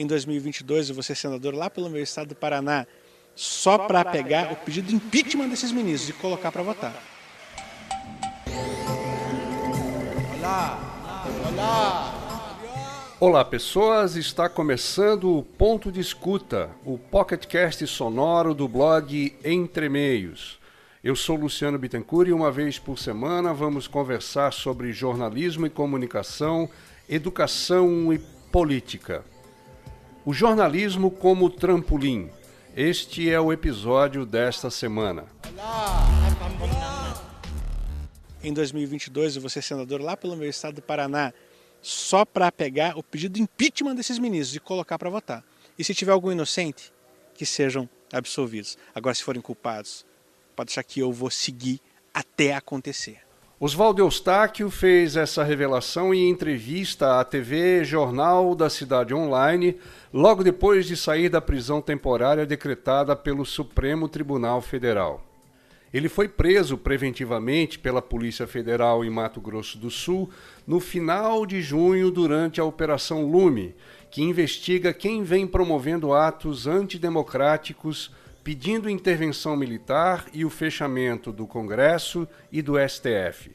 em 2022, eu vou ser senador lá pelo meu estado do Paraná, só para pegar o pedido de impeachment desses ministros e colocar para votar. Olá, olá. Olá, pessoas! Está começando o Ponto de Escuta, o pocketcast sonoro do blog Entre Meios. Eu sou Luciano Bittencourt e uma vez por semana vamos conversar sobre jornalismo e comunicação, educação e política. O jornalismo como trampolim. Este é o episódio desta semana. Em 2022, eu vou ser senador lá pelo meu estado do Paraná só para pegar o pedido de impeachment desses ministros e colocar para votar. E se tiver algum inocente, que sejam absolvidos. Agora, se forem culpados, pode deixar que eu vou seguir até acontecer. Oswaldo Eustáquio fez essa revelação em entrevista à TV Jornal da Cidade Online, logo depois de sair da prisão temporária decretada pelo Supremo Tribunal Federal. Ele foi preso preventivamente pela Polícia Federal em Mato Grosso do Sul no final de junho durante a Operação Lume, que investiga quem vem promovendo atos antidemocráticos, pedindo intervenção militar e o fechamento do Congresso e do STF.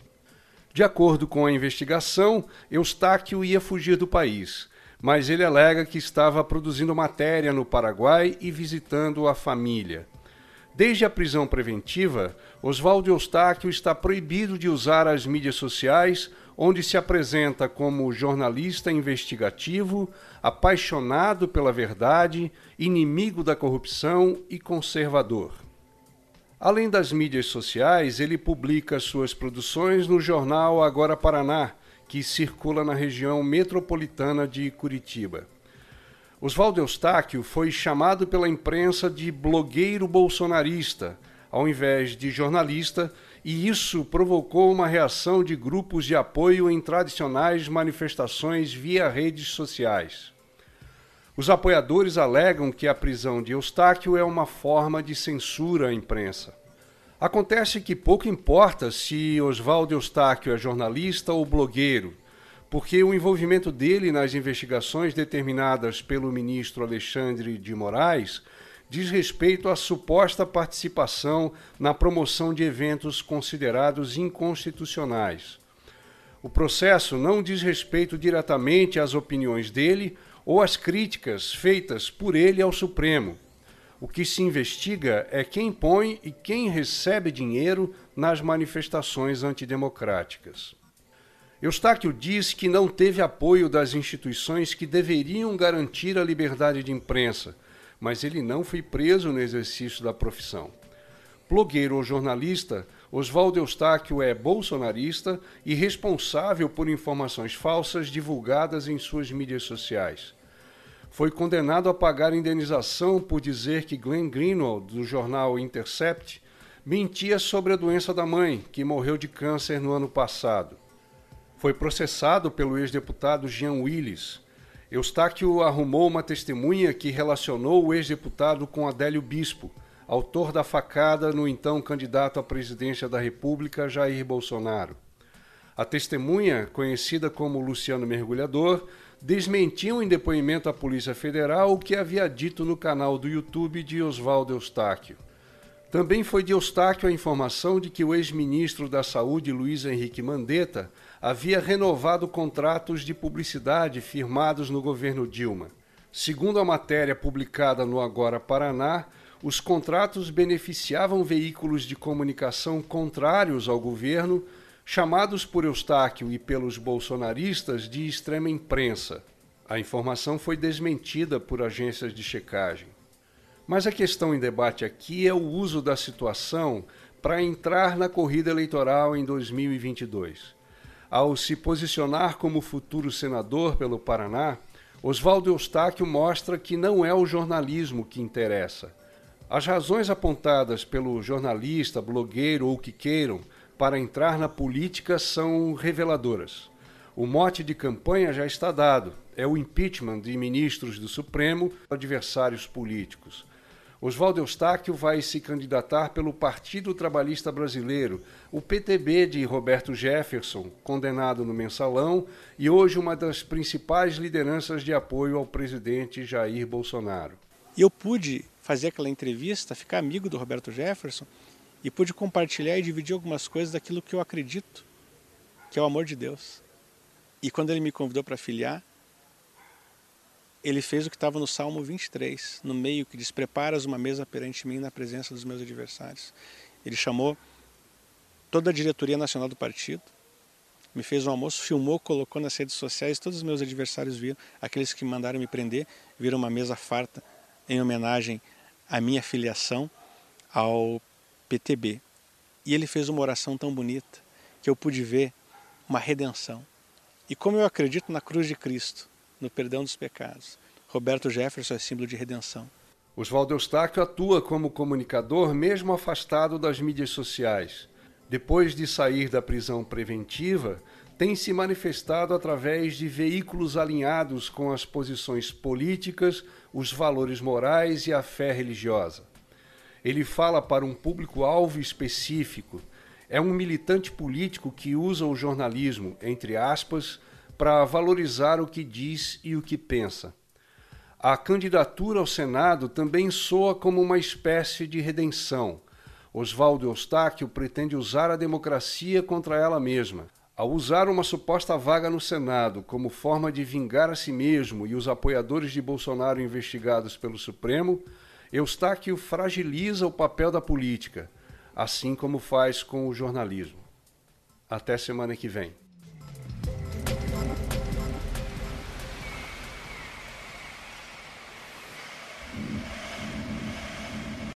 De acordo com a investigação, Eustáquio ia fugir do país, mas ele alega que estava produzindo matéria no Paraguai e visitando a família. Desde a prisão preventiva, Oswaldo Eustáquio está proibido de usar as mídias sociais, onde se apresenta como jornalista investigativo, apaixonado pela verdade, inimigo da corrupção e conservador. Além das mídias sociais, ele publica suas produções no jornal Agora Paraná, que circula na região metropolitana de Curitiba. Oswaldo Eustáquio foi chamado pela imprensa de blogueiro bolsonarista, ao invés de jornalista, e isso provocou uma reação de grupos de apoio em tradicionais manifestações via redes sociais. Os apoiadores alegam que a prisão de Eustáquio é uma forma de censura à imprensa. Acontece que pouco importa se Oswaldo Eustáquio é jornalista ou blogueiro porque o envolvimento dele nas investigações determinadas pelo ministro Alexandre de Moraes diz respeito à suposta participação na promoção de eventos considerados inconstitucionais. O processo não diz respeito diretamente às opiniões dele ou às críticas feitas por ele ao Supremo. O que se investiga é quem põe e quem recebe dinheiro nas manifestações antidemocráticas. Eustáquio diz que não teve apoio das instituições que deveriam garantir a liberdade de imprensa, mas ele não foi preso no exercício da profissão. Blogueiro ou jornalista, Oswaldo Eustáquio é bolsonarista e responsável por informações falsas divulgadas em suas mídias sociais. Foi condenado a pagar indenização por dizer que Glenn Greenwald, do jornal Intercept, mentia sobre a doença da mãe, que morreu de câncer no ano passado foi processado pelo ex-deputado Jean Willis. Eustáquio arrumou uma testemunha que relacionou o ex-deputado com Adélio Bispo, autor da facada no então candidato à presidência da República, Jair Bolsonaro. A testemunha, conhecida como Luciano Mergulhador, desmentiu em depoimento à Polícia Federal o que havia dito no canal do YouTube de Oswaldo Eustáquio. Também foi de Eustáquio a informação de que o ex-ministro da Saúde, Luiz Henrique Mandetta, havia renovado contratos de publicidade firmados no governo Dilma. Segundo a matéria publicada no Agora Paraná, os contratos beneficiavam veículos de comunicação contrários ao governo, chamados por Eustáquio e pelos bolsonaristas de extrema imprensa. A informação foi desmentida por agências de checagem. Mas a questão em debate aqui é o uso da situação para entrar na corrida eleitoral em 2022. Ao se posicionar como futuro senador pelo Paraná, Oswaldo Eustáquio mostra que não é o jornalismo que interessa. As razões apontadas pelo jornalista, blogueiro ou que queiram para entrar na política são reveladoras. O mote de campanha já está dado: é o impeachment de ministros do Supremo, adversários políticos. Oswaldo Eustáquio vai se candidatar pelo Partido Trabalhista Brasileiro, o PTB de Roberto Jefferson, condenado no mensalão e hoje uma das principais lideranças de apoio ao presidente Jair Bolsonaro. E eu pude fazer aquela entrevista, ficar amigo do Roberto Jefferson e pude compartilhar e dividir algumas coisas daquilo que eu acredito, que é o amor de Deus. E quando ele me convidou para filiar, ele fez o que estava no Salmo 23, no meio que diz: Preparas uma mesa perante mim na presença dos meus adversários. Ele chamou toda a diretoria nacional do partido, me fez um almoço, filmou, colocou nas redes sociais, todos os meus adversários viram, aqueles que mandaram me prender, viram uma mesa farta em homenagem à minha filiação ao PTB. E ele fez uma oração tão bonita que eu pude ver uma redenção. E como eu acredito na cruz de Cristo, no perdão dos pecados. Roberto Jefferson é símbolo de redenção. Oswaldo Eustáquio atua como comunicador mesmo afastado das mídias sociais. Depois de sair da prisão preventiva, tem se manifestado através de veículos alinhados com as posições políticas, os valores morais e a fé religiosa. Ele fala para um público-alvo específico. É um militante político que usa o jornalismo, entre aspas, para valorizar o que diz e o que pensa. A candidatura ao Senado também soa como uma espécie de redenção. Oswaldo Eustáquio pretende usar a democracia contra ela mesma. Ao usar uma suposta vaga no Senado como forma de vingar a si mesmo e os apoiadores de Bolsonaro investigados pelo Supremo, Eustáquio fragiliza o papel da política, assim como faz com o jornalismo. Até semana que vem.